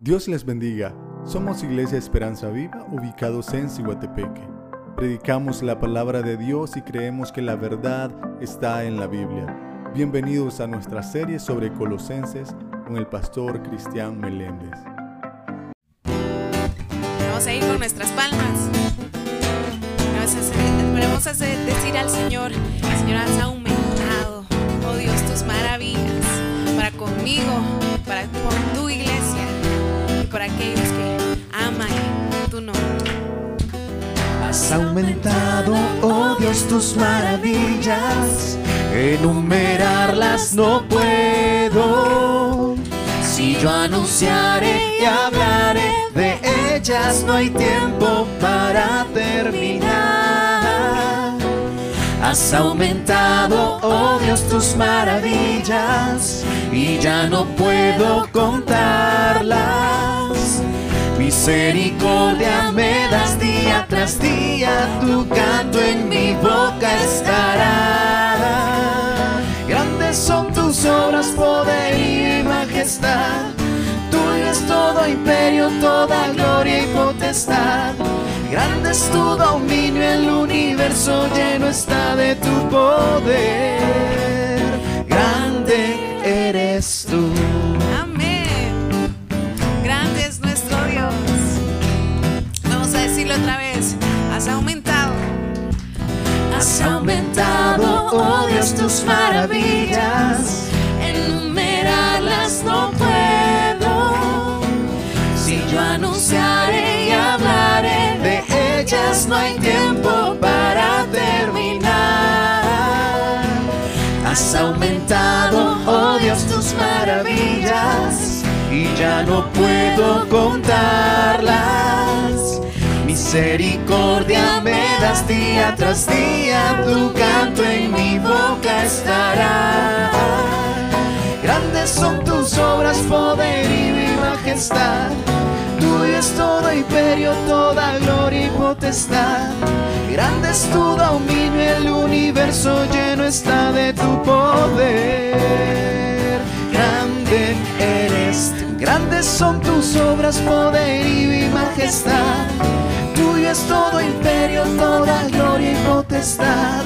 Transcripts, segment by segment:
Dios les bendiga. Somos Iglesia Esperanza Viva, ubicados en Cihuatepeque. Predicamos la palabra de Dios y creemos que la verdad está en la Biblia. Bienvenidos a nuestra serie sobre Colosenses con el pastor Cristian Meléndez. Vamos a ir con nuestras palmas. Vamos a decir al Señor, Señor, has aumentado, oh Dios, tus maravillas para conmigo, para por tu iglesia y por aquellos que aman tu nombre. Has aumentado, oh Dios, tus maravillas, enumerarlas no puedo. Si yo anunciaré y hablaré de ellas, no hay tiempo para terminar. Has aumentado, oh Dios, tus maravillas, y ya no puedo contarlas. Misericordia me das día tras día, tu canto en mi boca estará. Grandes son tus obras, poder y majestad. Tuyo es todo imperio, toda gloria y potestad. Grande es tu dominio, el universo lleno está de tu poder. Grande eres tú. Otra vez. Has aumentado. Has aumentado, oh Dios, tus maravillas. Enumerarlas no puedo. Si yo anunciaré y hablaré de ellas, no hay tiempo para terminar. Has aumentado, oh Dios, tus maravillas. Y ya no puedo contarlas. Misericordia me das día tras día, tu canto en mi boca estará. Grandes son tus obras, poder y mi majestad. Tuyo es todo imperio, toda gloria y potestad. Grande es tu dominio, el universo lleno está de tu poder. Grande eres. Grandes son tus obras, poder y mi majestad. Todo imperio, toda gloria y potestad.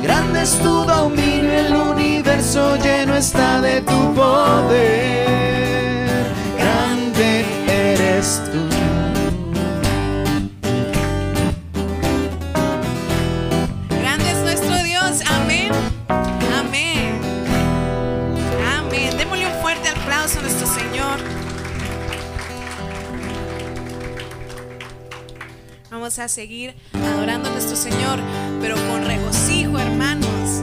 Grande es tu dominio, el universo lleno está de tu poder. Grande eres tú. Vamos a seguir adorando a nuestro Señor, pero con regocijo, hermanos.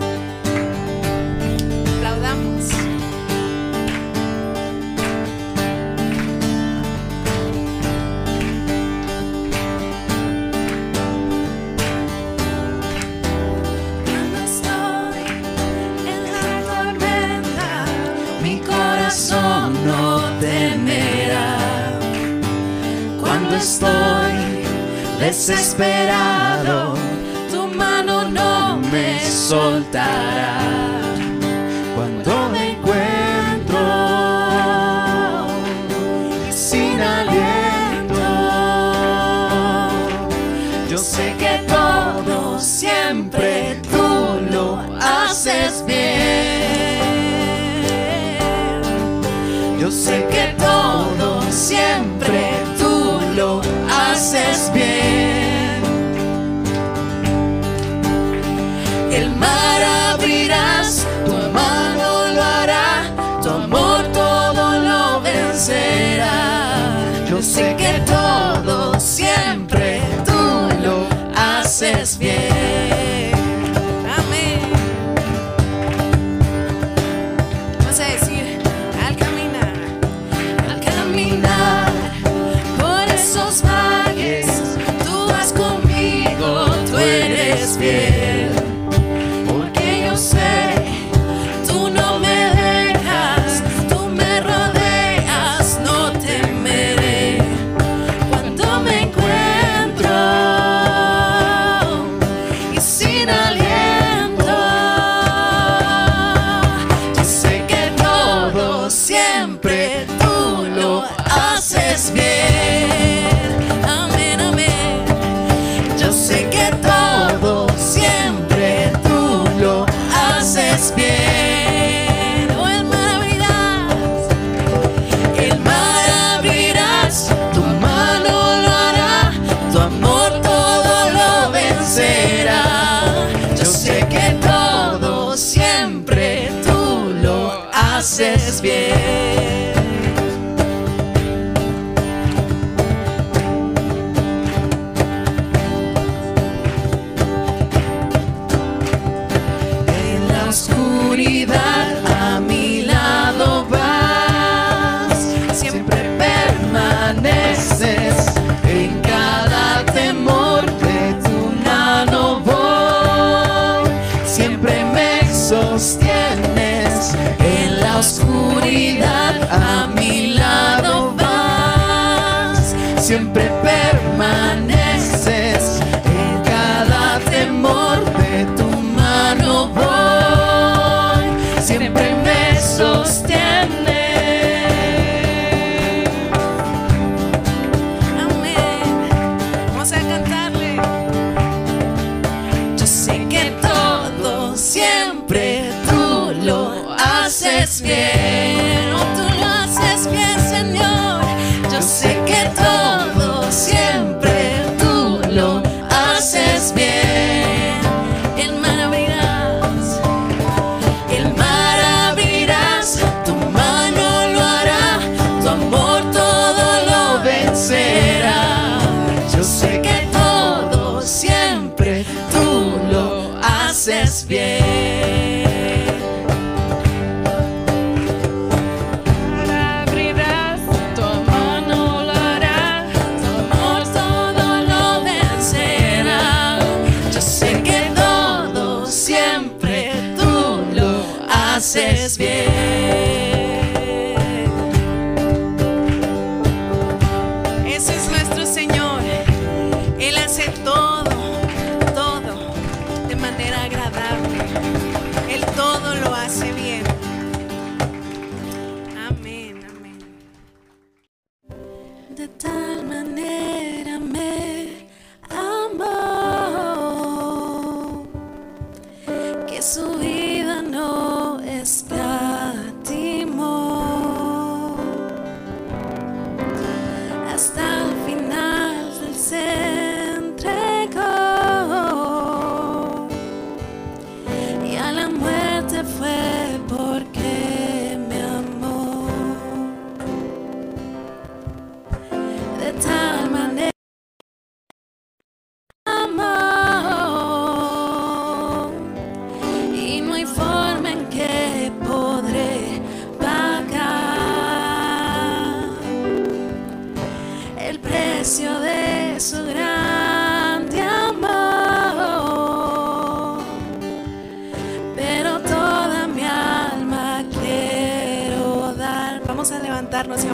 Desesperado, tu mano no me soltará. Cuando me encuentro sin aliento, yo sé que todo siempre tú lo haces bien. Yo sé que todo siempre haces bien.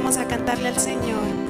Vamos a cantarle al Señor.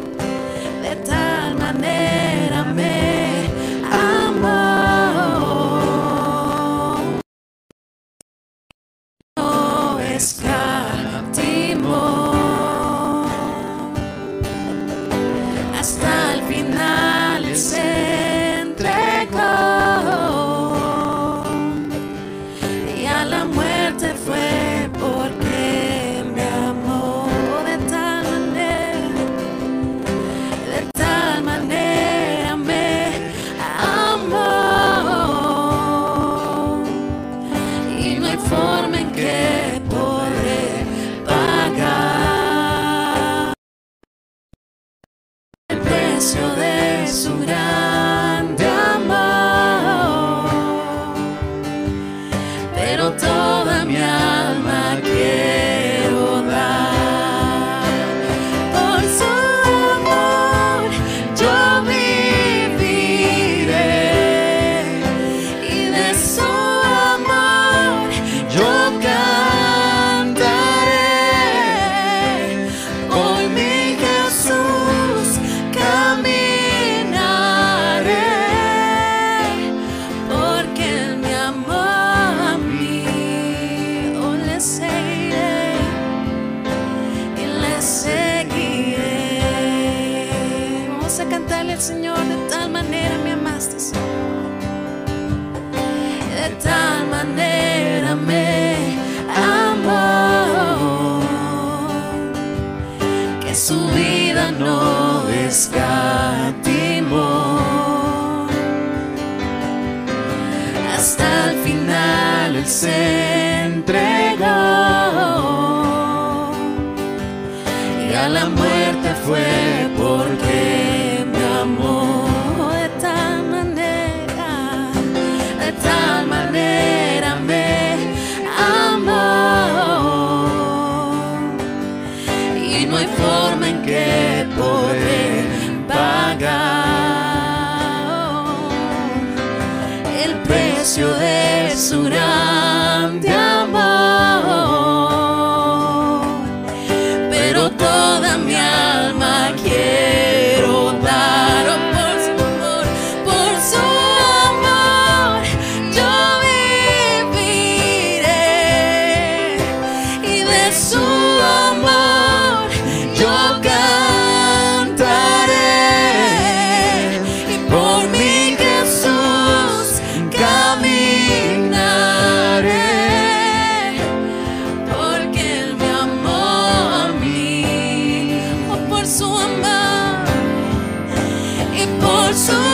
Y por su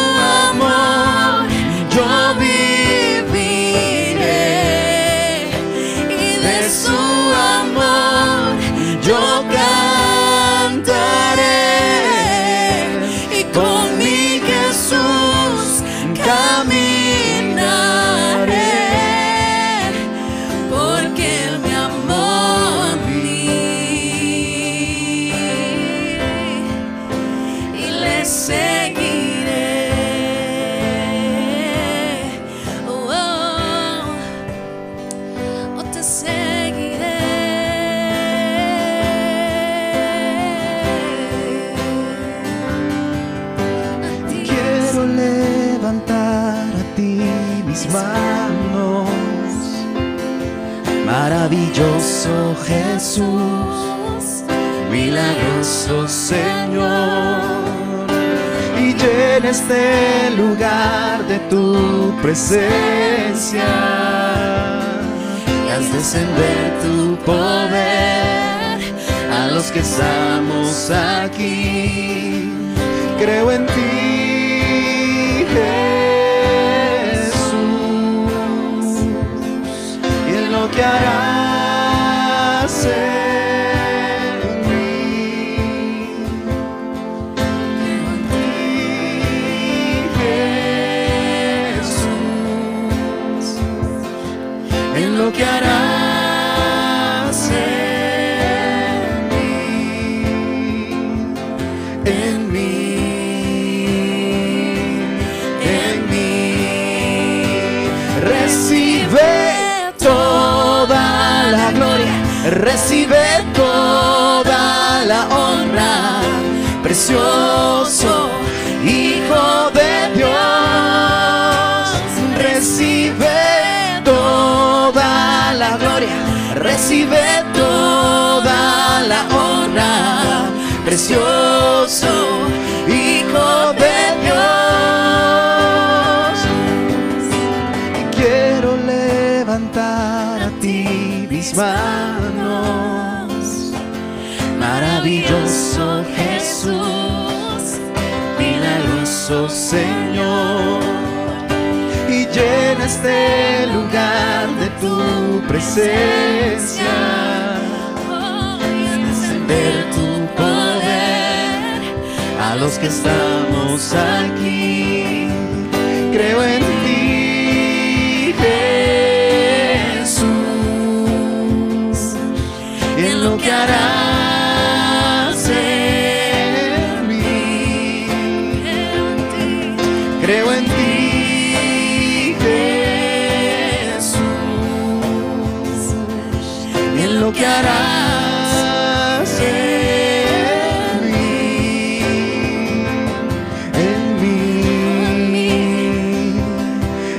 este lugar de tu presencia. Y haz descender tu poder a los que estamos aquí. Creo en ti, Jesús, y en lo que harás precioso Hijo de Dios. Recibe toda la gloria, recibe toda la honra precioso Hijo de Dios. Quiero levantar a ti mis Señor. Y llena este lugar de tu presencia y encender tu poder a los que estamos aquí. Creo en ti, Jesús, en lo que harás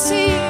see.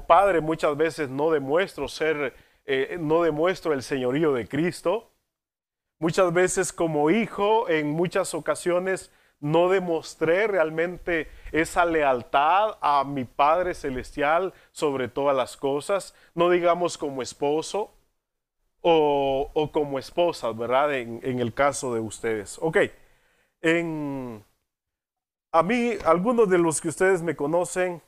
padre muchas veces no demuestro ser, eh, no demuestro el señorío de Cristo. Muchas veces como hijo, en muchas ocasiones no demostré realmente esa lealtad a mi Padre Celestial sobre todas las cosas, no digamos como esposo o, como esposa, ¿verdad? En, en, el caso de ustedes. Ok, en, a mí, algunos de los que ustedes me conocen,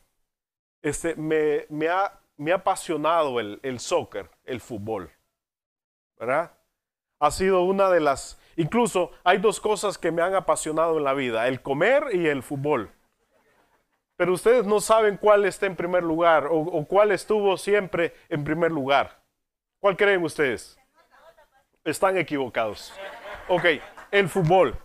este, me, ha, me ha apasionado el, el soccer, el fútbol. ¿Verdad? Ha sido una de las... Incluso hay dos cosas que me han apasionado en la vida, el comer y el fútbol. Pero ustedes no saben cuál está en primer lugar o, o cuál estuvo siempre en primer lugar. ¿Cuál creen ustedes? Están equivocados. Ok, el fútbol.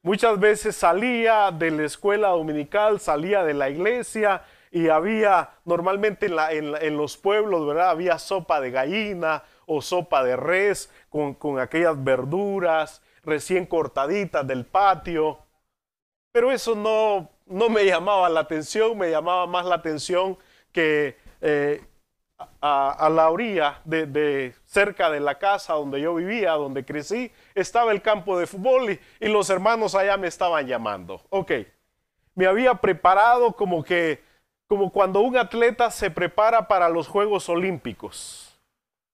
Muchas veces salía de la escuela dominical, salía de la iglesia, y había normalmente en, los pueblos, ¿verdad? Había sopa de gallina o sopa de res con, aquellas verduras recién cortaditas del patio. Pero eso no, no me llamaba la atención, me llamaba más la atención que eh, a, la orilla de, cerca de la casa donde yo vivía, donde crecí, estaba el campo de fútbol y, y los hermanos allá me estaban llamando. Ok, me había preparado como que como cuando un atleta se prepara para los Juegos Olímpicos,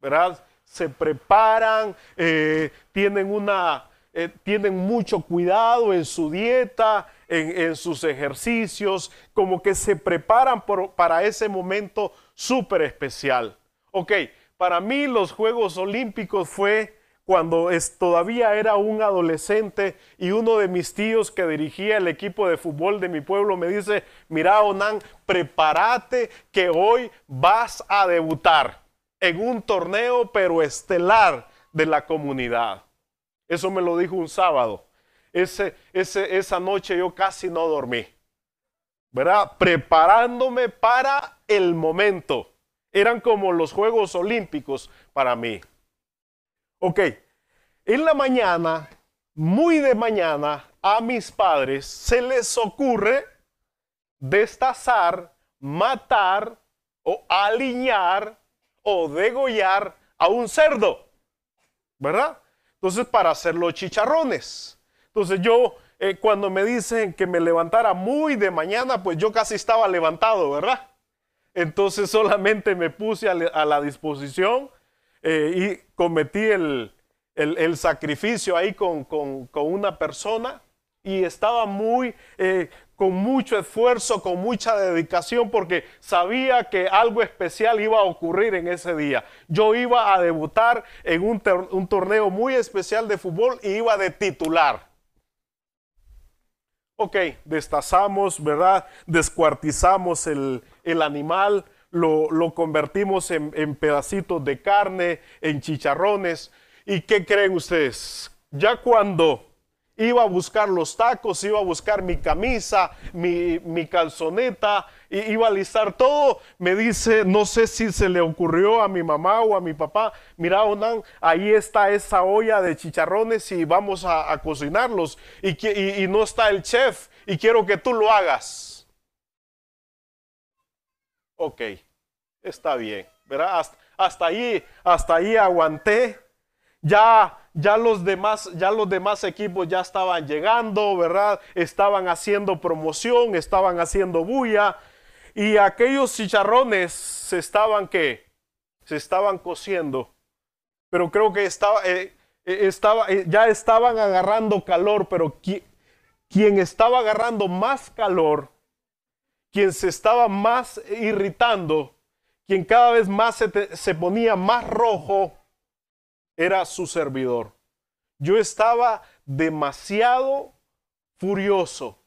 ¿verdad? Se preparan, eh, tienen, una, eh, tienen mucho cuidado en su dieta, en, sus ejercicios, como que se preparan para ese momento súper especial. Ok, para mí los Juegos Olímpicos fue cuando todavía era un adolescente y uno de mis tíos que dirigía el equipo de fútbol de mi pueblo me dice, mira Onan, prepárate que hoy vas a debutar en un torneo pero estelar de la comunidad. Eso me lo dijo un sábado. Esa noche yo casi no dormí. ¿Verdad? Preparándome para el momento. Eran como los Juegos Olímpicos para mí. Ok, en la mañana, muy de mañana, a mis padres se les ocurre destazar, matar o aliñar o degollar a un cerdo, ¿verdad? Entonces, para hacer los chicharrones. Entonces yo, eh, cuando me dicen que me levantara muy de mañana, pues yo casi estaba levantado, ¿verdad? Entonces solamente me puse a la disposición eh, y cometí el, sacrificio ahí con, una persona y estaba muy, eh, con mucho esfuerzo, con mucha dedicación, porque sabía que algo especial iba a ocurrir en ese día. Yo iba a debutar en un, un torneo muy especial de fútbol y iba de titular. Ok, destazamos, ¿verdad? Descuartizamos el, el animal, lo, lo convertimos en, en, pedacitos de carne, en chicharrones. ¿Y qué creen ustedes? Ya cuando iba a buscar los tacos, iba a buscar mi camisa, mi, mi calzoneta, iba a listar todo. Me dice, no sé si se le ocurrió a mi mamá o a mi papá, mira Onan, ahí está esa olla de chicharrones y vamos a, cocinarlos. Y, y, y, no está el chef y quiero que tú lo hagas. Ok, está bien, ¿verdad? Hasta, ahí, hasta ahí aguanté. Ya ya los demás, ya los demás equipos ya estaban llegando, ¿verdad? Estaban haciendo promoción, estaban haciendo bulla y aquellos chicharrones se estaban que se estaban cociendo. Pero creo que estaba, eh, estaba eh, ya estaban agarrando calor, pero quien estaba agarrando más calor, quien se estaba más irritando, quien cada vez más se, se ponía más rojo, era su servidor. Yo estaba demasiado furioso.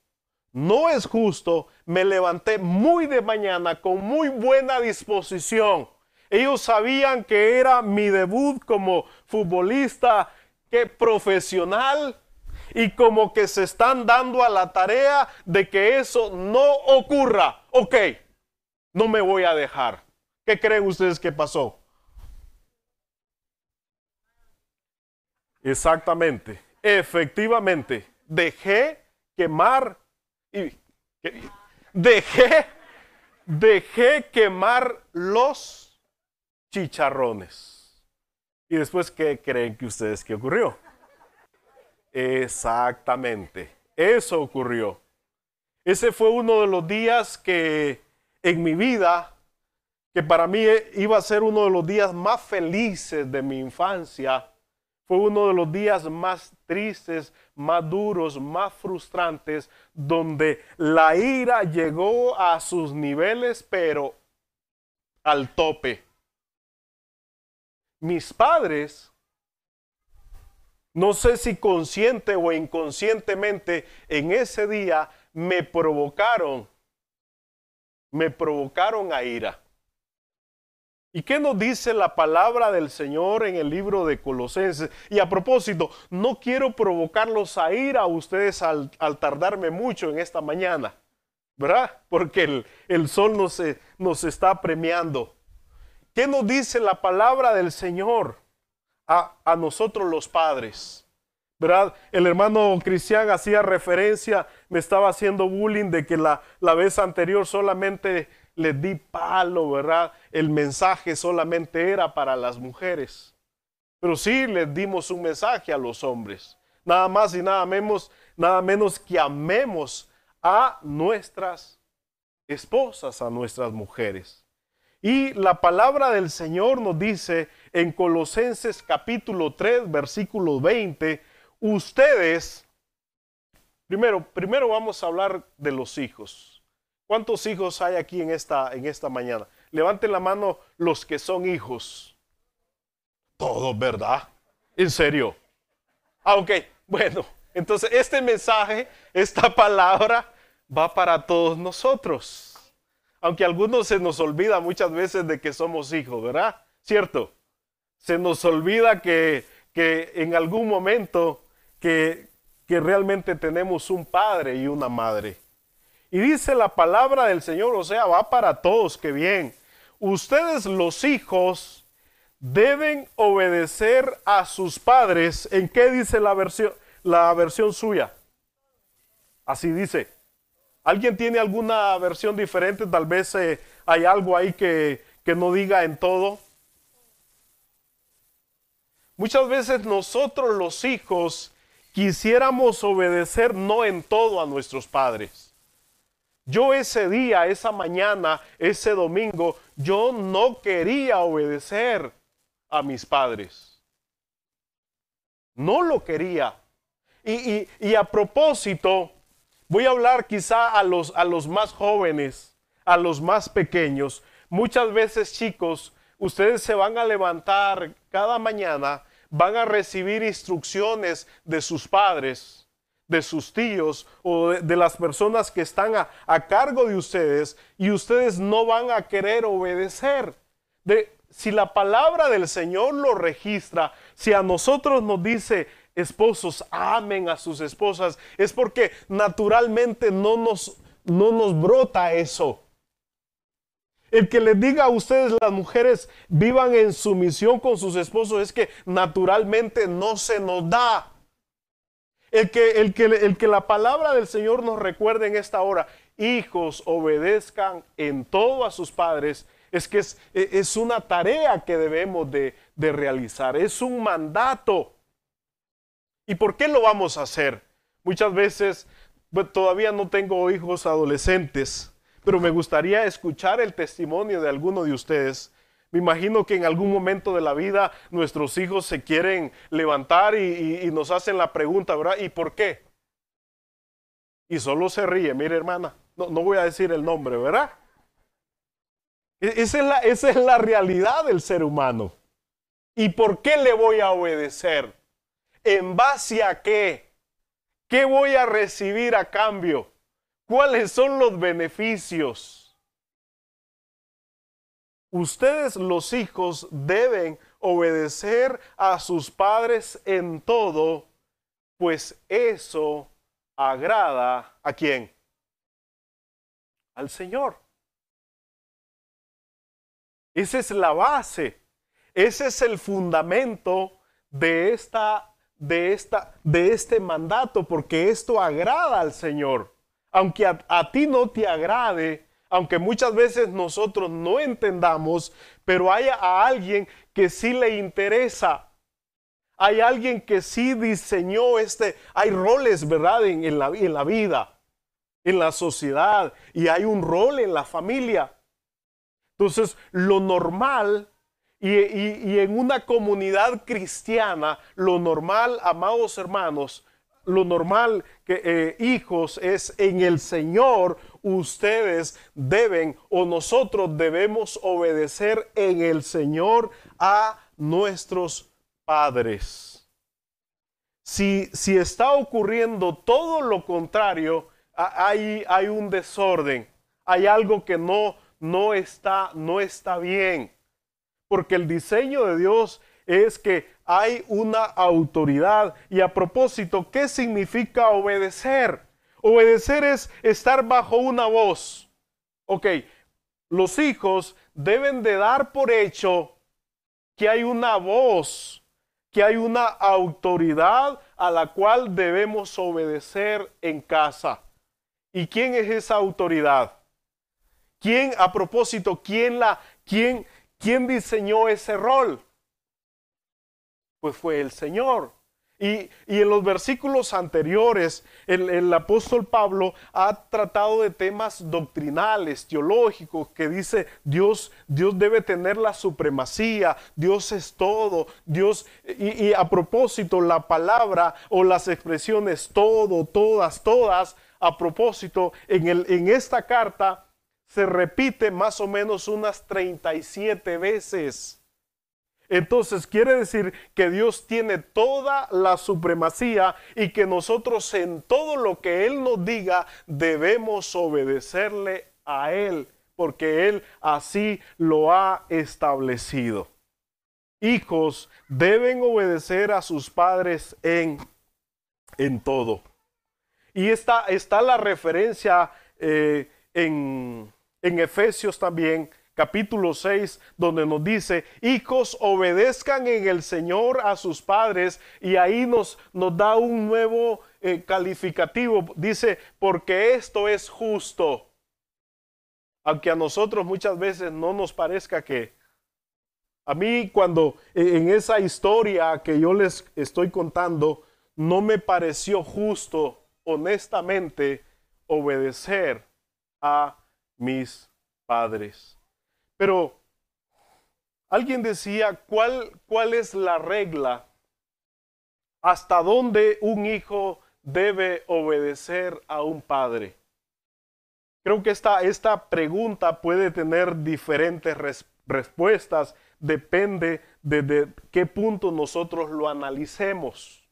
No es justo. Me levanté muy de mañana con muy buena disposición. Ellos sabían que era mi debut como futbolista que profesional y como que se están dando a la tarea de que eso no ocurra. Ok, no me voy a dejar. ¿Qué creen ustedes que pasó? Exactamente, efectivamente, dejé quemar y dejé dejé quemar los chicharrones. Y después, ¿qué creen que ustedes que ocurrió? Exactamente, eso ocurrió. Ese fue uno de los días que en mi vida, que para mí iba a ser uno de los días más felices de mi infancia, fue uno de los días más tristes, más duros, más frustrantes, donde la ira llegó a sus niveles, pero al tope. Mis padres, no sé si consciente o inconscientemente, en ese día me provocaron, me provocaron a ira. ¿Y qué nos dice la palabra del Señor en el libro de Colosenses? Y a propósito, no quiero provocarlos a ir a ustedes al, tardarme mucho en esta mañana, ¿verdad? Porque el, sol nos, nos está premiando. ¿Qué nos dice la palabra del Señor a, nosotros los padres? ¿verdad? El hermano Cristian hacía referencia, me estaba haciendo bullying de que la, la vez anterior solamente les di palo, ¿verdad? El mensaje solamente era para las mujeres. Pero sí les dimos un mensaje a los hombres. Nada más y nada menos, nada menos que amemos a nuestras esposas, a nuestras mujeres. Y la palabra del Señor nos dice en Colosenses capítulo 3, versículo 20, ustedes, primero, primero vamos a hablar de los hijos. ¿Cuántos hijos hay aquí en esta, en esta mañana? Levanten la mano los que son hijos. Todos, ¿verdad? En serio. Ah, ok. Bueno, entonces este mensaje, esta palabra va para todos nosotros. Aunque a algunos se nos olvida muchas veces de que somos hijos, ¿verdad? ¿Cierto? Se nos olvida que, que en algún momento que, que realmente tenemos un padre y una madre. Y dice la palabra del Señor, o sea, va para todos, que bien. Ustedes los hijos deben obedecer a sus padres. ¿En qué dice la versión, la versión suya? Así dice. ¿Alguien tiene alguna versión diferente? Tal vez eh, hay algo ahí que, que no diga en todo. Muchas veces nosotros los hijos quisiéramos obedecer no en todo a nuestros padres. Yo ese día, esa mañana, ese domingo, yo no quería obedecer a mis padres. No lo quería. Y, y, a propósito, voy a hablar quizá a los, a los más jóvenes, a los más pequeños. Muchas veces, chicos, ustedes se van a levantar cada mañana, van a recibir instrucciones de sus padres, de sus tíos o de, las personas que están a, cargo de ustedes y ustedes no van a querer obedecer. De, si la palabra del Señor lo registra, si a nosotros nos dice, esposos amen a sus esposas, es porque naturalmente no nos, no nos brota eso. El que les diga a ustedes, las mujeres, vivan en sumisión con sus esposos, es que naturalmente no se nos da. El que, el que, el que la palabra del Señor nos recuerde en esta hora, hijos, obedezcan en todo a sus padres, es que es, es una tarea que debemos de, de realizar, es un mandato. ¿Y por qué lo vamos a hacer? Muchas veces pues, todavía no tengo hijos adolescentes, pero me gustaría escuchar el testimonio de alguno de ustedes. Me imagino que en algún momento de la vida nuestros hijos se quieren levantar y, nos hacen la pregunta, ¿verdad? ¿Y por qué? Y solo se ríe, mire hermana, no, no voy a decir el nombre, ¿verdad? E, esa es, la, esa es la realidad del ser humano. ¿Y por qué le voy a obedecer? ¿En base a qué? ¿Qué voy a recibir a cambio? ¿Cuáles son los beneficios? Ustedes los hijos deben obedecer a sus padres en todo, pues eso agrada a quién? Al Señor. Esa es la base, ese es el fundamento de esta de, esta, de este mandato, porque esto agrada al Señor. Aunque a, ti no te agrade, aunque muchas veces nosotros no entendamos, pero hay a alguien que sí le interesa. Hay alguien que sí diseñó este, hay roles, ¿verdad? En, la, en la vida, en la sociedad, y hay un rol en la familia. Entonces, lo normal y, en una comunidad cristiana, lo normal, amados hermanos, lo normal que eh, hijos es en el Señor, ustedes deben o nosotros debemos obedecer en el Señor a nuestros padres. Si, si está ocurriendo todo lo contrario, hay, hay un desorden, hay algo que no, no, está, no está bien. Porque el diseño de Dios es que hay una autoridad. Y a propósito, ¿qué significa obedecer? Obedecer es estar bajo una voz. Ok, los hijos deben de dar por hecho que hay una voz, que hay una autoridad a la cual debemos obedecer en casa. ¿Y quién es esa autoridad? ¿Quién, a propósito, quién la, quién, ¿Quién diseñó ese rol? Pues fue el Señor. Y, en los versículos anteriores, el, apóstol Pablo ha tratado de temas doctrinales, teológicos, que dice Dios, Dios debe tener la supremacía, Dios es todo, Dios, y, y a propósito, la palabra o las expresiones todo, todas, todas, a propósito, en, el, en esta carta se repite más o menos unas 37 veces. Entonces quiere decir que Dios tiene toda la supremacía y que nosotros en todo lo que Él nos diga debemos obedecerle a Él, porque Él así lo ha establecido. Hijos deben obedecer a sus padres en, en todo. Y esta está la referencia eh, en, en Efesios también, capítulo 6, donde nos dice, hijos, obedezcan en el Señor a sus padres, y ahí nos, nos da un nuevo eh, calificativo, dice, porque esto es justo. Aunque a nosotros muchas veces no nos parezca que, a mí cuando e, en esa historia que yo les estoy contando, no me pareció justo, honestamente, obedecer a mis padres. Pero alguien decía, ¿cuál, cuál es la regla? ¿Hasta dónde un hijo debe obedecer a un padre? Creo que esta, esta pregunta puede tener diferentes respuestas, depende de, qué punto nosotros lo analicemos.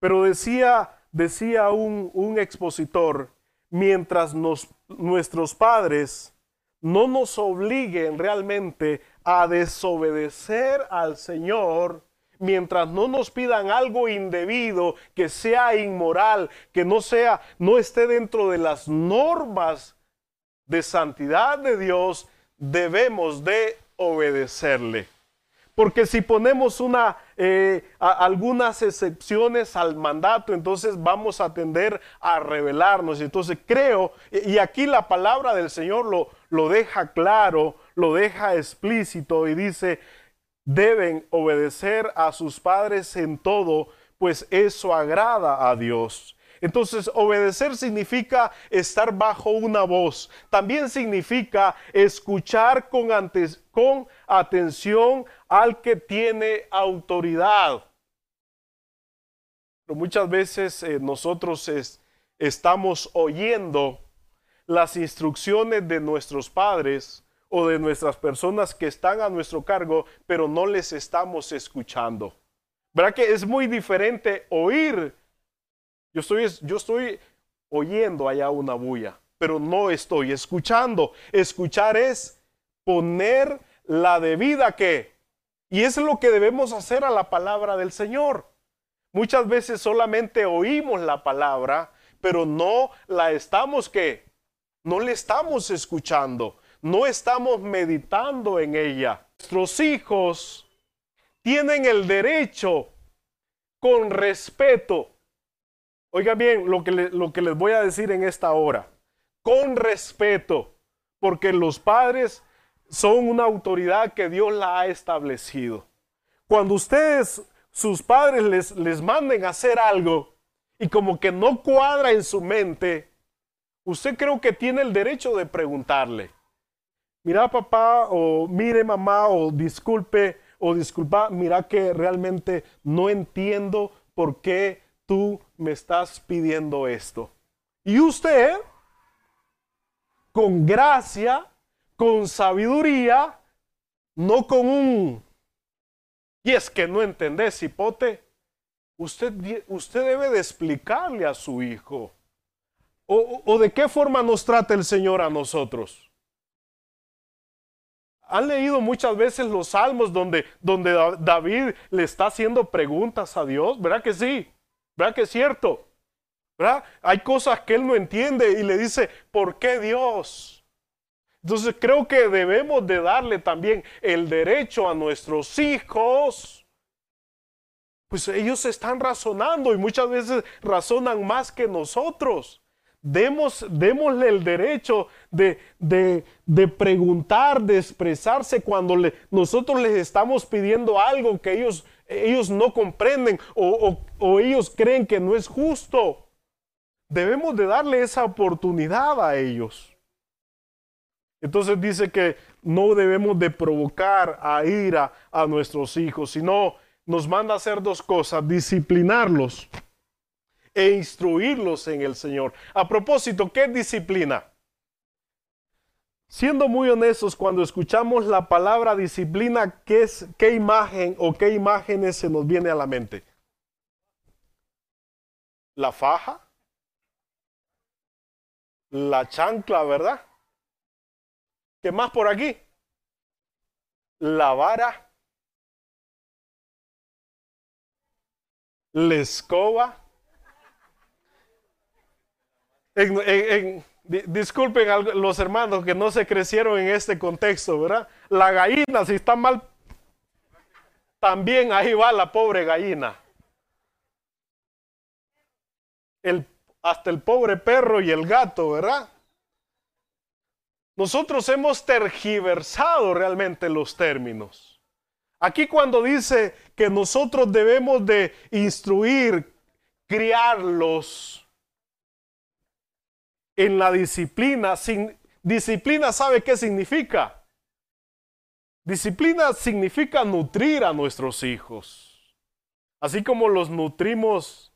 Pero decía, decía un, un expositor, mientras nuestros padres no nos obliguen realmente a desobedecer al Señor, mientras no nos pidan algo indebido, que sea inmoral, que no sea, no esté dentro de las normas de santidad de Dios, debemos de obedecerle. Porque si ponemos una, eh, algunas excepciones al mandato, entonces vamos a tender a rebelarnos. Entonces creo, y aquí la palabra del Señor lo, lo deja claro, lo deja explícito y dice, deben obedecer a sus padres en todo, pues eso agrada a Dios. Entonces, obedecer significa estar bajo una voz. También significa escuchar con, atención al que tiene autoridad. Pero muchas veces eh, nosotros estamos oyendo las instrucciones de nuestros padres o de nuestras personas que están a nuestro cargo, pero no les estamos escuchando. ¿Verdad que es muy diferente oír? Yo estoy, yo estoy oyendo allá una bulla, pero no estoy escuchando. Escuchar es poner la debida que. Y es lo que debemos hacer a la palabra del Señor. Muchas veces solamente oímos la palabra, pero no la estamos que, no le estamos escuchando no estamos meditando en ella. Nuestros hijos tienen el derecho con respeto. Oiga bien lo que, lo que les voy a decir en esta hora. Con respeto, porque los padres son una autoridad que Dios la ha establecido. Cuando ustedes, sus padres, les, les manden a hacer algo y como que no cuadra en su mente, usted creo que tiene el derecho de preguntarle mira papá o mire mamá o disculpe o disculpa, mira que realmente no entiendo por qué tú me estás pidiendo esto. Y usted, con gracia, con sabiduría, no con un... Y es que no entendés, hipote. Usted, usted debe de explicarle a su hijo. O, o de qué forma nos trata el Señor a nosotros. Han leído muchas veces los salmos donde, donde David le está haciendo preguntas a Dios, ¿verdad que sí? ¿Verdad que es cierto? ¿Verdad? Hay cosas que él no entiende y le dice, ¿por qué Dios? Entonces creo que debemos de darle también el derecho a nuestros hijos. Pues ellos están razonando y muchas veces razonan más que nosotros. Demos, démosle el derecho de, de, preguntar, de expresarse cuando nosotros les estamos pidiendo algo que ellos, ellos no comprenden o, ellos creen que no es justo. Debemos de darle esa oportunidad a ellos. Entonces dice que no debemos de provocar a ira a nuestros hijos, sino nos manda a hacer dos cosas, disciplinarlos e instruirlos en el Señor. A propósito, ¿qué disciplina? Siendo muy honestos, cuando escuchamos la palabra disciplina, ¿qué, es, ¿qué imagen o qué imágenes se nos viene a la mente? La faja, la chancla, ¿verdad? ¿Qué más por aquí? La vara, la escoba, disculpen los hermanos que no se crecieron en este contexto, ¿verdad? La gallina, si está mal, también ahí va la pobre gallina. El, hasta el pobre perro y el gato, ¿verdad? Nosotros hemos tergiversado realmente los términos. Aquí cuando dice que nosotros debemos de instruir, criarlos, en la disciplina. Disciplina, ¿sabe qué significa? Disciplina significa nutrir a nuestros hijos. Así como los nutrimos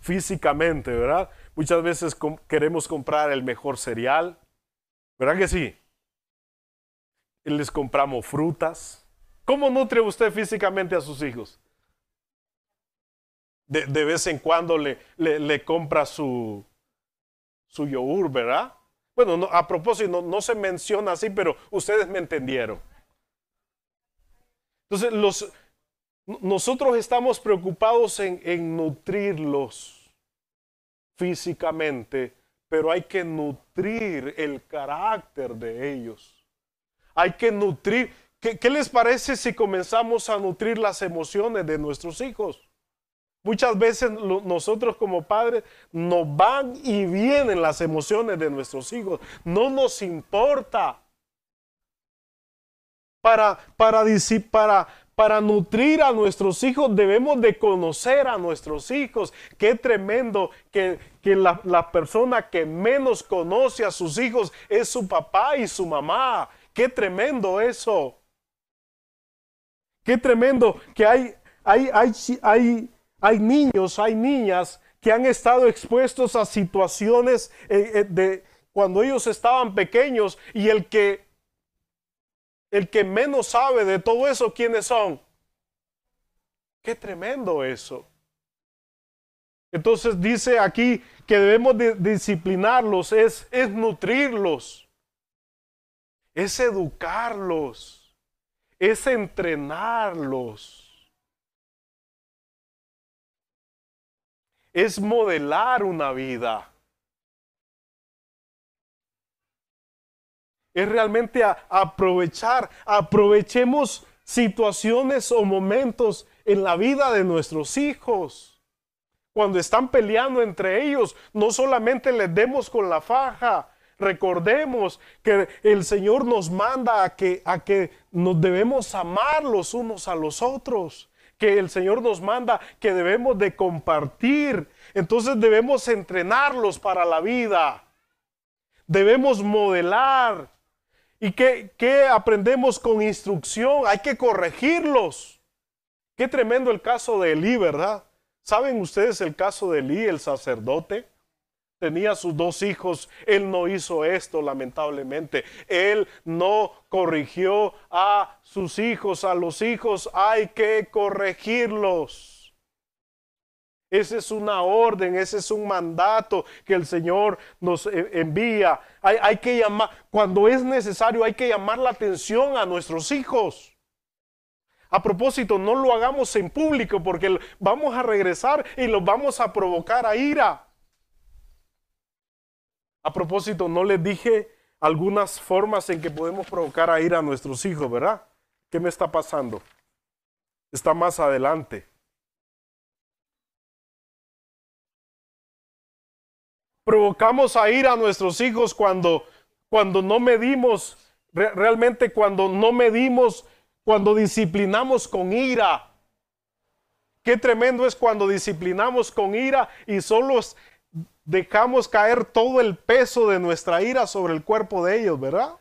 físicamente, ¿verdad? Muchas veces queremos comprar el mejor cereal, ¿verdad que sí? Les compramos frutas. ¿Cómo nutre usted físicamente a sus hijos? De, vez en cuando le, le, compra su, su yogur, ¿verdad? Bueno, a propósito, no, se menciona así, pero ustedes me entendieron. Entonces, los, nosotros estamos preocupados en, en nutrirlos físicamente, pero hay que nutrir el carácter de ellos. Hay que nutrir. ¿Qué, ¿Qué, les parece si comenzamos a nutrir las emociones de nuestros hijos? Muchas veces nosotros como padres nos van y vienen las emociones de nuestros hijos. No nos importa. Para, para, para, para nutrir a nuestros hijos debemos de conocer a nuestros hijos. Qué tremendo que, la, la persona que menos conoce a sus hijos es su papá y su mamá. Qué tremendo eso. Qué tremendo que hay, hay, hay hay niños, hay niñas que han estado expuestos a situaciones eh, eh, de cuando ellos estaban pequeños y el que el que menos sabe de todo eso, ¿quiénes son? Qué tremendo eso. Entonces dice aquí que debemos de disciplinarlos, es, es nutrirlos, es educarlos, es entrenarlos. Es modelar una vida. Es realmente aprovechar, aprovechemos situaciones o momentos en la vida de nuestros hijos. Cuando están peleando entre ellos, no solamente les demos con la faja, recordemos que el Señor nos manda a que, a que nos debemos amar los unos a los otros que el Señor nos manda que debemos de compartir. Entonces debemos entrenarlos para la vida. Debemos modelar. ¿Y qué, qué aprendemos con instrucción? Hay que corregirlos. Qué tremendo el caso de Elí, ¿verdad? ¿Saben ustedes el caso de Elí, el sacerdote? Tenía sus dos hijos, él no hizo esto lamentablemente. Él no corrigió a sus hijos, a los hijos hay que corregirlos. Esa es una orden, ese es un mandato que el Señor nos e, envía. Hay, hay que llamar, cuando es necesario, hay que llamar la atención a nuestros hijos. A propósito, no lo hagamos en público porque vamos a regresar y los vamos a provocar a ira. A propósito, no les dije algunas formas en que podemos provocar a ir a nuestros hijos, ¿verdad? ¿Qué me está pasando? Está más adelante. Provocamos a ir a nuestros hijos cuando, cuando no medimos, realmente cuando no medimos, cuando disciplinamos con ira. Qué tremendo es cuando disciplinamos con ira y solo dejamos caer todo el peso de nuestra ira sobre el cuerpo de ellos, ¿verdad?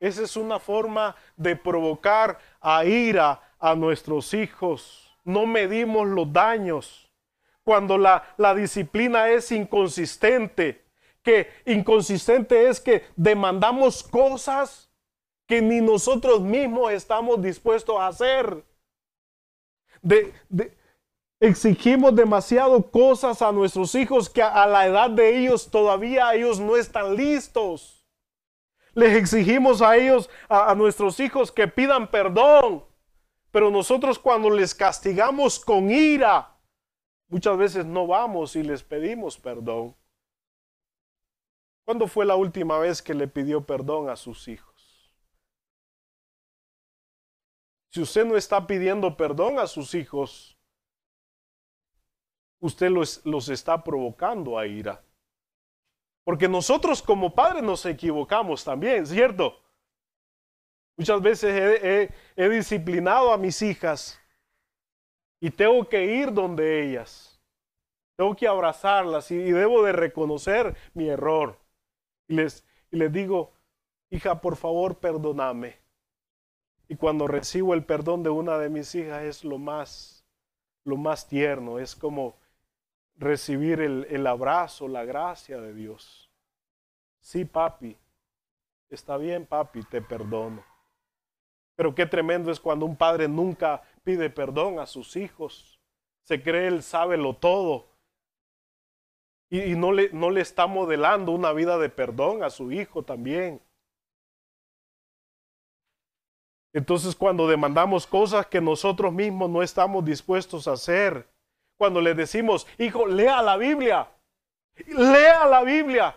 Esa es una forma de provocar a ira a nuestros hijos. No medimos los daños. Cuando la, la disciplina es inconsistente, que inconsistente es que demandamos cosas que ni nosotros mismos estamos dispuestos a hacer. De, Exigimos demasiado cosas a nuestros hijos que a la edad de ellos todavía ellos no están listos. Les exigimos a ellos, a, a nuestros hijos que pidan perdón. Pero nosotros cuando les castigamos con ira, muchas veces no vamos y les pedimos perdón. ¿Cuándo fue la última vez que le pidió perdón a sus hijos? Si usted no está pidiendo perdón a sus hijos, usted los, está provocando a ira. Porque nosotros como padres nos equivocamos también, ¿cierto? Muchas veces he, disciplinado a mis hijas y tengo que ir donde ellas. Tengo que abrazarlas y, debo de reconocer mi error. Y les, y les digo, hija, por favor, perdóname. Y cuando recibo el perdón de una de mis hijas es lo más lo más tierno, es como recibir el, el abrazo, la gracia de Dios. Sí, papi, está bien, papi, te perdono. Pero qué tremendo es cuando un padre nunca pide perdón a sus hijos. Se cree él sabe lo todo. Y, y no, le, no le está modelando una vida de perdón a su hijo también. Entonces cuando demandamos cosas que nosotros mismos no estamos dispuestos a hacer, cuando le decimos, hijo, lea la Biblia, lea la Biblia.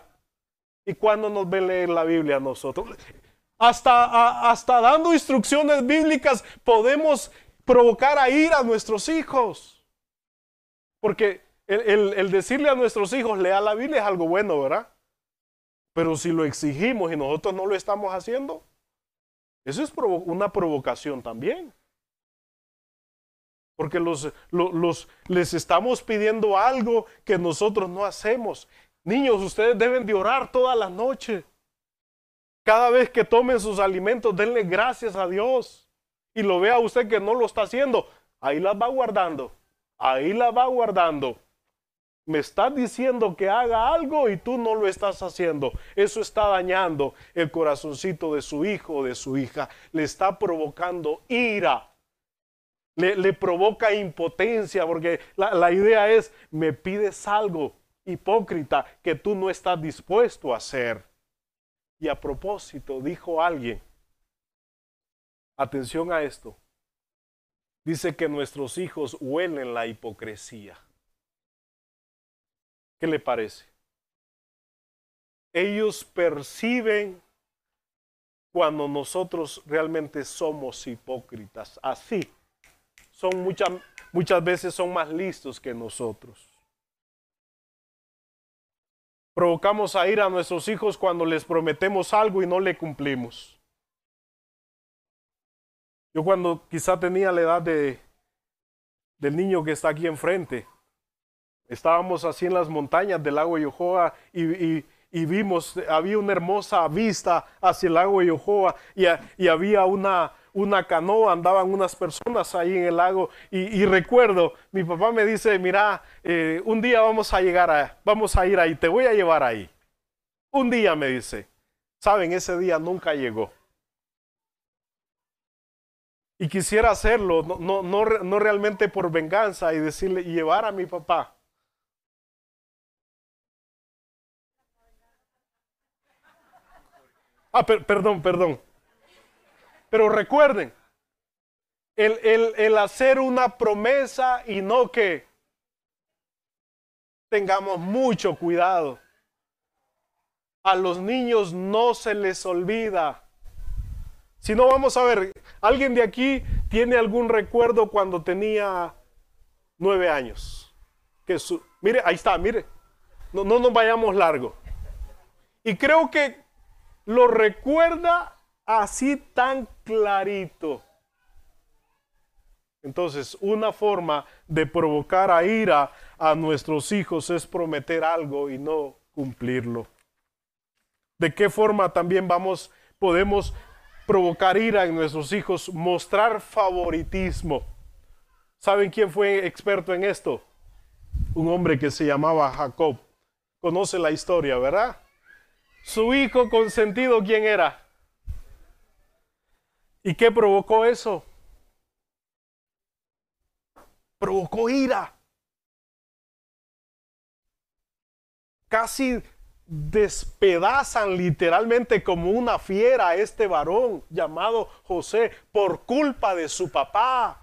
¿Y cuando nos ven leer la Biblia nosotros? Hasta, a, hasta dando instrucciones bíblicas podemos provocar a ir a nuestros hijos. Porque el, el, el decirle a nuestros hijos, lea la Biblia es algo bueno, ¿verdad? Pero si lo exigimos y nosotros no lo estamos haciendo, eso es provo una provocación también. Porque los, les estamos pidiendo algo que nosotros no hacemos. Niños, ustedes deben de orar toda la noche. Cada vez que tomen sus alimentos, denle gracias a Dios. Y lo vea usted que no lo está haciendo. Ahí las va guardando. Ahí la va guardando. Me estás diciendo que haga algo y tú no lo estás haciendo. Eso está dañando el corazoncito de su hijo o de su hija. Le está provocando ira. Le, provoca impotencia porque la idea es, me pides algo hipócrita que tú no estás dispuesto a hacer. Y a propósito, dijo alguien, atención a esto, dice que nuestros hijos huelen la hipocresía. ¿Qué le parece? Ellos perciben cuando nosotros realmente somos hipócritas. Así, son muchas, muchas veces son más listos que nosotros. Provocamos a ir a nuestros hijos cuando les prometemos algo y no le cumplimos. Yo cuando quizá tenía la edad de, del niño que está aquí enfrente, estábamos así en las montañas del lago Yohoa y, y, y vimos, había una hermosa vista hacia el lago Yohoa y, y había una, una canoa, andaban unas personas ahí en el lago y, recuerdo, mi papá me dice, mira, eh, un día vamos a llegar a, vamos a ir ahí, te voy a llevar ahí. Un día me dice, saben, ese día nunca llegó. Y quisiera hacerlo, no, no, no, no realmente por venganza y decirle, llevar a mi papá. Ah, per, perdón, perdón. Pero recuerden, el, el, hacer una promesa y no que tengamos mucho cuidado. A los niños no se les olvida. Si no, vamos a ver, ¿alguien de aquí tiene algún recuerdo cuando tenía nueve años? Que su, mire, ahí está, mire, no, no nos vayamos largo. Y creo que lo recuerda así tan clarito. Entonces, una forma de provocar a ira a nuestros hijos es prometer algo y no cumplirlo. ¿De qué forma también vamos podemos provocar ira en nuestros hijos? Mostrar favoritismo. ¿Saben quién fue experto en esto? Un hombre que se llamaba Jacob. Conoce la historia, ¿verdad? Su hijo consentido, ¿quién era? ¿Y qué provocó eso? Provocó ira. Casi despedazan literalmente como una fiera a este varón llamado José por culpa de su papá.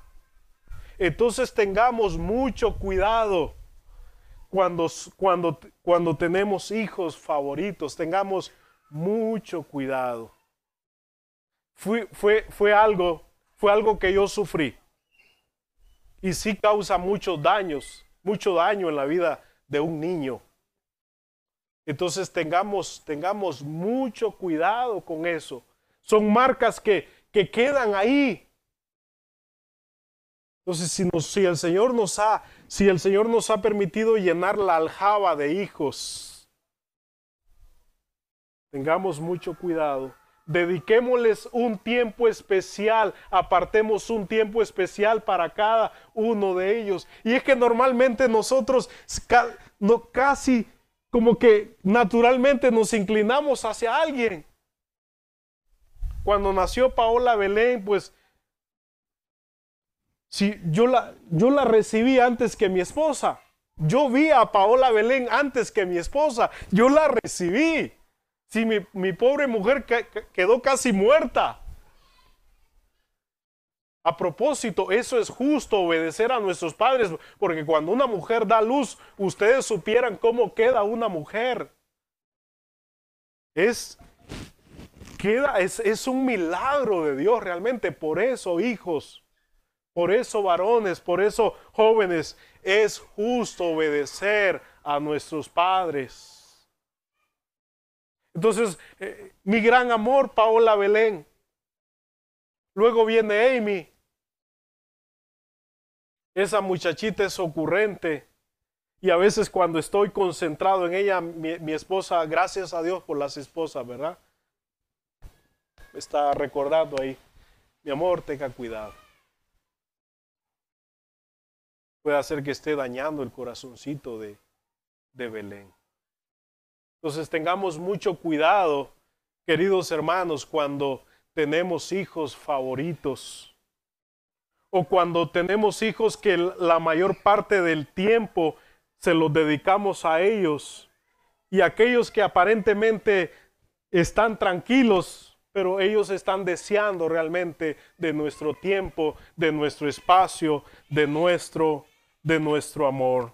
Entonces tengamos mucho cuidado cuando, cuando, cuando tenemos hijos favoritos, tengamos mucho cuidado fue, fue, fue, algo, fue algo que yo sufrí. Y sí causa muchos daños, mucho daño en la vida de un niño. Entonces tengamos, tengamos mucho cuidado con eso. Son marcas que, que quedan ahí. Entonces, si, nos, si, el Señor nos ha, si el Señor nos ha permitido llenar la aljaba de hijos, tengamos mucho cuidado dediquémosles un tiempo especial, apartemos un tiempo especial para cada uno de ellos. Y es que normalmente nosotros no, casi como que naturalmente nos inclinamos hacia alguien. Cuando nació Paola Belén, pues si yo la, yo la recibí antes que mi esposa. Yo vi a Paola Belén antes que mi esposa. Yo la recibí. Si mi, pobre mujer quedó casi muerta. A propósito, eso es justo obedecer a nuestros padres, porque cuando una mujer da luz, ustedes supieran cómo queda una mujer. Es, queda, es, es un milagro de Dios realmente. Por eso, hijos, por eso, varones, por eso, jóvenes, es justo obedecer a nuestros padres. Entonces, eh, mi gran amor, Paola Belén. Luego viene Amy. Esa muchachita es ocurrente. Y a veces cuando estoy concentrado en ella, mi, mi esposa, gracias a Dios por las esposas, ¿verdad? Me está recordando ahí. Mi amor, tenga cuidado. Puede hacer que esté dañando el corazoncito de, de Belén. Entonces tengamos mucho cuidado, queridos hermanos, cuando tenemos hijos favoritos o cuando tenemos hijos que la mayor parte del tiempo se los dedicamos a ellos y aquellos que aparentemente están tranquilos, pero ellos están deseando realmente de nuestro tiempo, de nuestro espacio, de nuestro de nuestro amor.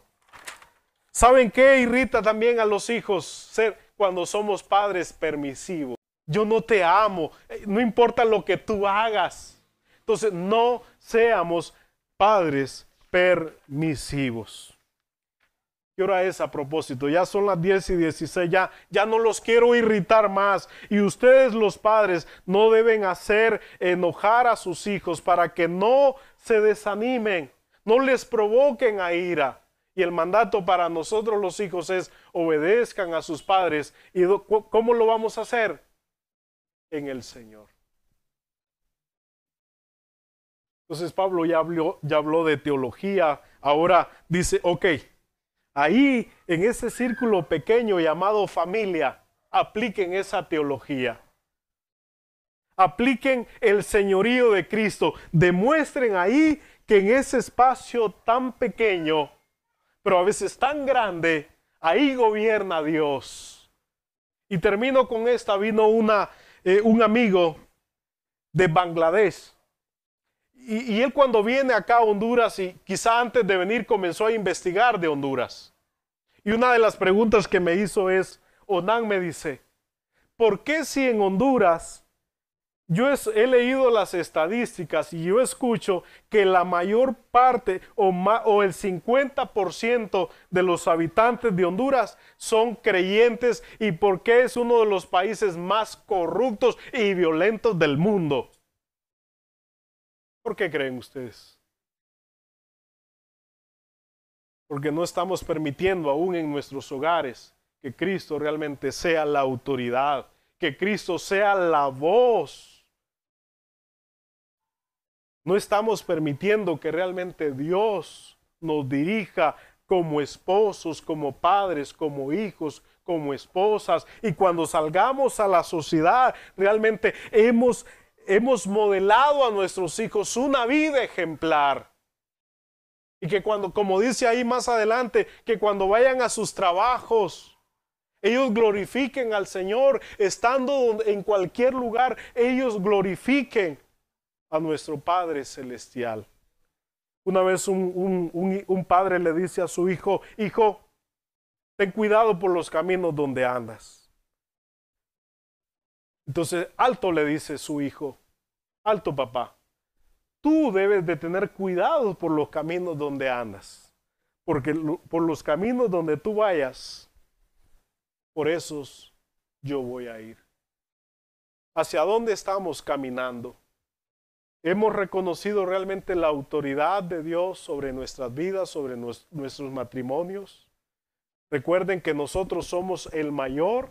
¿Saben qué irrita también a los hijos ser cuando somos padres permisivos? Yo no te amo, eh, no importa lo que tú hagas. Entonces, no seamos padres permisivos. ¿Qué hora es a propósito? Ya son las 10 y 16, ya, ya no los quiero irritar más. Y ustedes los padres no deben hacer enojar a sus hijos para que no se desanimen, no les provoquen a ira. Y el mandato para nosotros los hijos es obedezcan a sus padres. ¿Y cómo lo vamos a hacer? En el Señor. Entonces Pablo ya habló, ya habló de teología. Ahora dice, ok, ahí en ese círculo pequeño llamado familia, apliquen esa teología. Apliquen el señorío de Cristo. Demuestren ahí que en ese espacio tan pequeño pero a veces tan grande, ahí gobierna Dios. Y termino con esta, vino una, eh, un amigo de Bangladesh. Y, y, él cuando viene acá a Honduras y quizá antes de venir comenzó a investigar de Honduras. Y una de las preguntas que me hizo es, Onan me dice, ¿por qué si en Honduras yo he, leído las estadísticas y yo escucho que la mayor parte o, o el 50% de los habitantes de Honduras son creyentes y porque es uno de los países más corruptos y violentos del mundo. ¿Por qué creen ustedes? Porque no estamos permitiendo aún en nuestros hogares que Cristo realmente sea la autoridad, que Cristo sea la voz no estamos permitiendo que realmente Dios nos dirija como esposos, como padres, como hijos, como esposas. Y cuando salgamos a la sociedad, realmente hemos, hemos modelado a nuestros hijos una vida ejemplar. Y que cuando, como dice ahí más adelante, que cuando vayan a sus trabajos, ellos glorifiquen al Señor, estando en cualquier lugar, ellos glorifiquen a nuestro Padre Celestial. Una vez un, padre le dice a su hijo, hijo, ten cuidado por los caminos donde andas. Entonces, alto le dice su hijo, alto papá, tú debes de tener cuidado por los caminos donde andas, porque por los caminos donde tú vayas, por esos yo voy a ir. ¿Hacia dónde estamos caminando? Hemos reconocido realmente la autoridad de Dios sobre nuestras vidas, sobre nuestros matrimonios. Recuerden que nosotros somos el mayor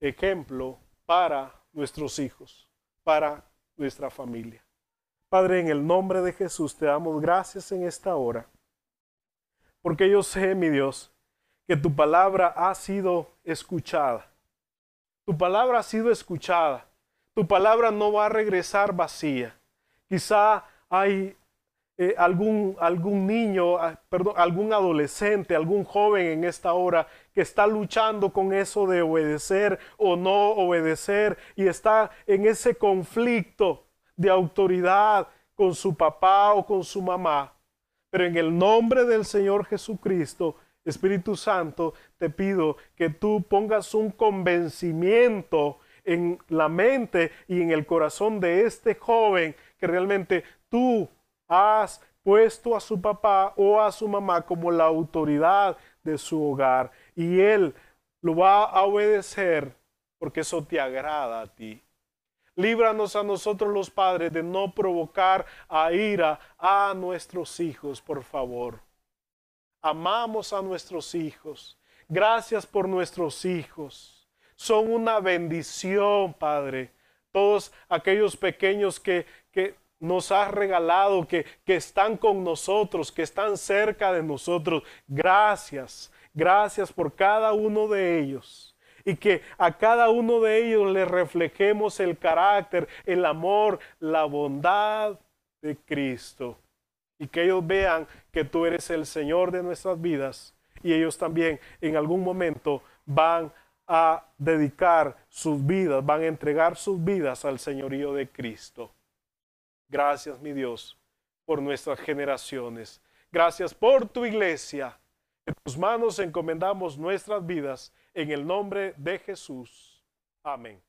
ejemplo para nuestros hijos, para nuestra familia. Padre, en el nombre de Jesús te damos gracias en esta hora, porque yo sé, mi Dios, que tu palabra ha sido escuchada. Tu palabra ha sido escuchada. Tu palabra no va a regresar vacía. Quizá hay eh, algún, algún niño, ah, perdón, algún adolescente, algún joven en esta hora que está luchando con eso de obedecer o no obedecer y está en ese conflicto de autoridad con su papá o con su mamá. Pero en el nombre del Señor Jesucristo, Espíritu Santo, te pido que tú pongas un convencimiento en la mente y en el corazón de este joven que realmente tú has puesto a su papá o a su mamá como la autoridad de su hogar y él lo va a obedecer porque eso te agrada a ti. Líbranos a nosotros los padres de no provocar a ira a nuestros hijos, por favor. Amamos a nuestros hijos. Gracias por nuestros hijos. Son una bendición, Padre. Todos aquellos pequeños que, que nos has regalado, que, que están con nosotros, que están cerca de nosotros. Gracias, gracias por cada uno de ellos. Y que a cada uno de ellos le reflejemos el carácter, el amor, la bondad de Cristo. Y que ellos vean que tú eres el Señor de nuestras vidas. Y ellos también en algún momento van a dedicar sus vidas, van a entregar sus vidas al señorío de Cristo. Gracias, mi Dios, por nuestras generaciones. Gracias por tu iglesia. En tus manos encomendamos nuestras vidas en el nombre de Jesús. Amén.